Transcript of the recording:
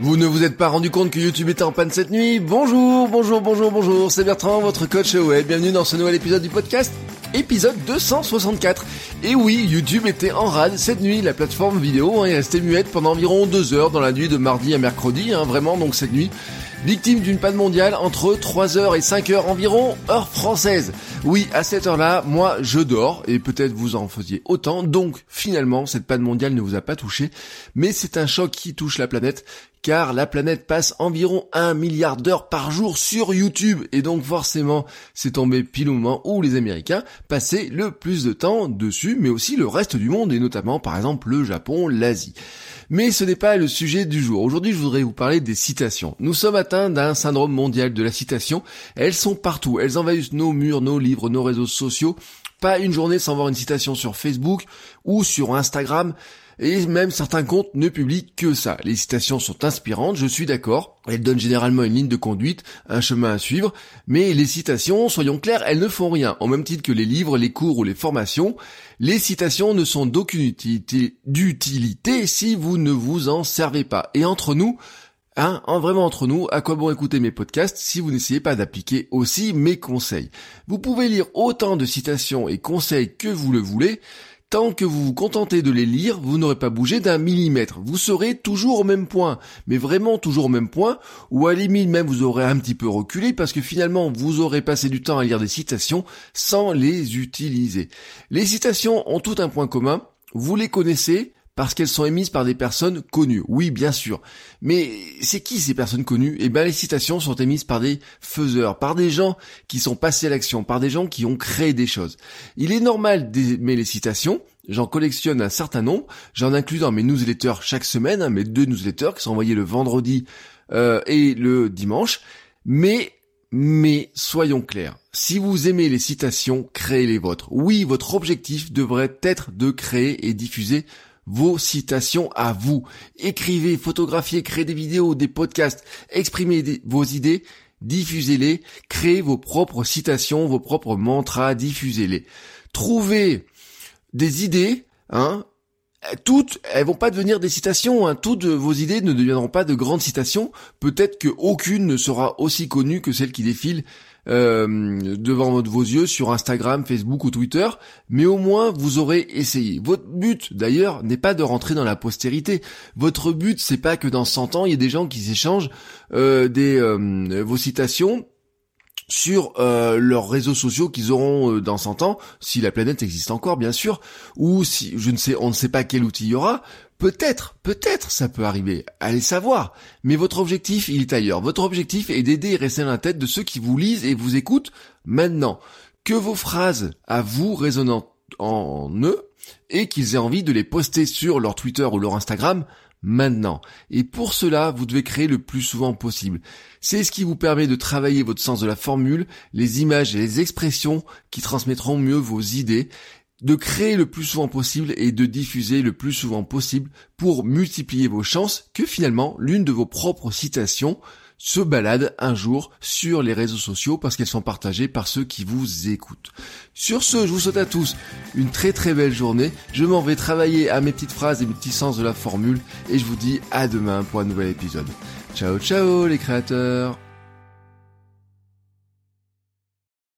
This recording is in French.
Vous ne vous êtes pas rendu compte que YouTube était en panne cette nuit Bonjour, bonjour, bonjour, bonjour, c'est Bertrand, votre coach web. Bienvenue dans ce nouvel épisode du podcast, épisode 264. Et oui, YouTube était en rade cette nuit, la plateforme vidéo hein, est restée muette pendant environ deux heures dans la nuit de mardi à mercredi, hein, vraiment donc cette nuit victime d'une panne mondiale entre 3h et 5h environ, heure française. Oui, à cette heure-là, moi je dors, et peut-être vous en faisiez autant, donc finalement cette panne mondiale ne vous a pas touché, mais c'est un choc qui touche la planète, car la planète passe environ 1 milliard d'heures par jour sur YouTube, et donc forcément c'est tombé pile au moment où les Américains passaient le plus de temps dessus, mais aussi le reste du monde, et notamment par exemple le Japon, l'Asie. Mais ce n'est pas le sujet du jour. Aujourd'hui, je voudrais vous parler des citations. Nous sommes atteints d'un syndrome mondial de la citation. Elles sont partout. Elles envahissent nos murs, nos livres, nos réseaux sociaux. Pas une journée sans voir une citation sur Facebook ou sur Instagram. Et même certains comptes ne publient que ça. Les citations sont inspirantes, je suis d'accord. Elles donnent généralement une ligne de conduite, un chemin à suivre. Mais les citations, soyons clairs, elles ne font rien. Au même titre que les livres, les cours ou les formations, les citations ne sont d'aucune utilité, si vous ne vous en servez pas. Et entre nous, Hein, en vraiment entre nous, à quoi bon écouter mes podcasts si vous n'essayez pas d'appliquer aussi mes conseils? Vous pouvez lire autant de citations et conseils que vous le voulez, Tant que vous vous contentez de les lire, vous n'aurez pas bougé d'un millimètre. Vous serez toujours au même point. Mais vraiment toujours au même point, ou à la limite même vous aurez un petit peu reculé parce que finalement vous aurez passé du temps à lire des citations sans les utiliser. Les citations ont tout un point commun. Vous les connaissez, parce qu'elles sont émises par des personnes connues. Oui, bien sûr. Mais c'est qui ces personnes connues? Eh bien, les citations sont émises par des faiseurs, par des gens qui sont passés à l'action, par des gens qui ont créé des choses. Il est normal d'aimer les citations. J'en collectionne un certain nombre. J'en inclus dans mes newsletters chaque semaine, hein, mes deux newsletters qui sont envoyés le vendredi euh, et le dimanche. Mais mais soyons clairs, si vous aimez les citations, créez les vôtres. Oui, votre objectif devrait être de créer et diffuser vos citations à vous. Écrivez, photographiez, créez des vidéos, des podcasts, exprimez vos idées, diffusez-les, créez vos propres citations, vos propres mantras, diffusez-les. Trouvez des idées, hein, toutes, elles vont pas devenir des citations, hein. toutes vos idées ne deviendront pas de grandes citations, peut-être qu'aucune ne sera aussi connue que celle qui défile euh, devant vos yeux sur Instagram, Facebook ou Twitter, mais au moins vous aurez essayé. Votre but d'ailleurs n'est pas de rentrer dans la postérité. Votre but c'est pas que dans 100 ans il y ait des gens qui s'échangent euh, des euh, vos citations sur leurs réseaux sociaux qu'ils auront dans 100 ans, si la planète existe encore bien sûr, ou si je ne sais, on ne sait pas quel outil il y aura, Peut-être, peut-être ça peut arriver, allez savoir. Mais votre objectif, il est ailleurs. Votre objectif est d'aider et rester dans la tête de ceux qui vous lisent et vous écoutent maintenant. Que vos phrases à vous résonnent en eux et qu'ils aient envie de les poster sur leur Twitter ou leur Instagram maintenant. Et pour cela, vous devez créer le plus souvent possible. C'est ce qui vous permet de travailler votre sens de la formule, les images et les expressions qui transmettront mieux vos idées de créer le plus souvent possible et de diffuser le plus souvent possible pour multiplier vos chances que finalement l'une de vos propres citations se balade un jour sur les réseaux sociaux parce qu'elles sont partagées par ceux qui vous écoutent. Sur ce, je vous souhaite à tous une très très belle journée. Je m'en vais travailler à mes petites phrases et mes petits sens de la formule et je vous dis à demain pour un nouvel épisode. Ciao ciao les créateurs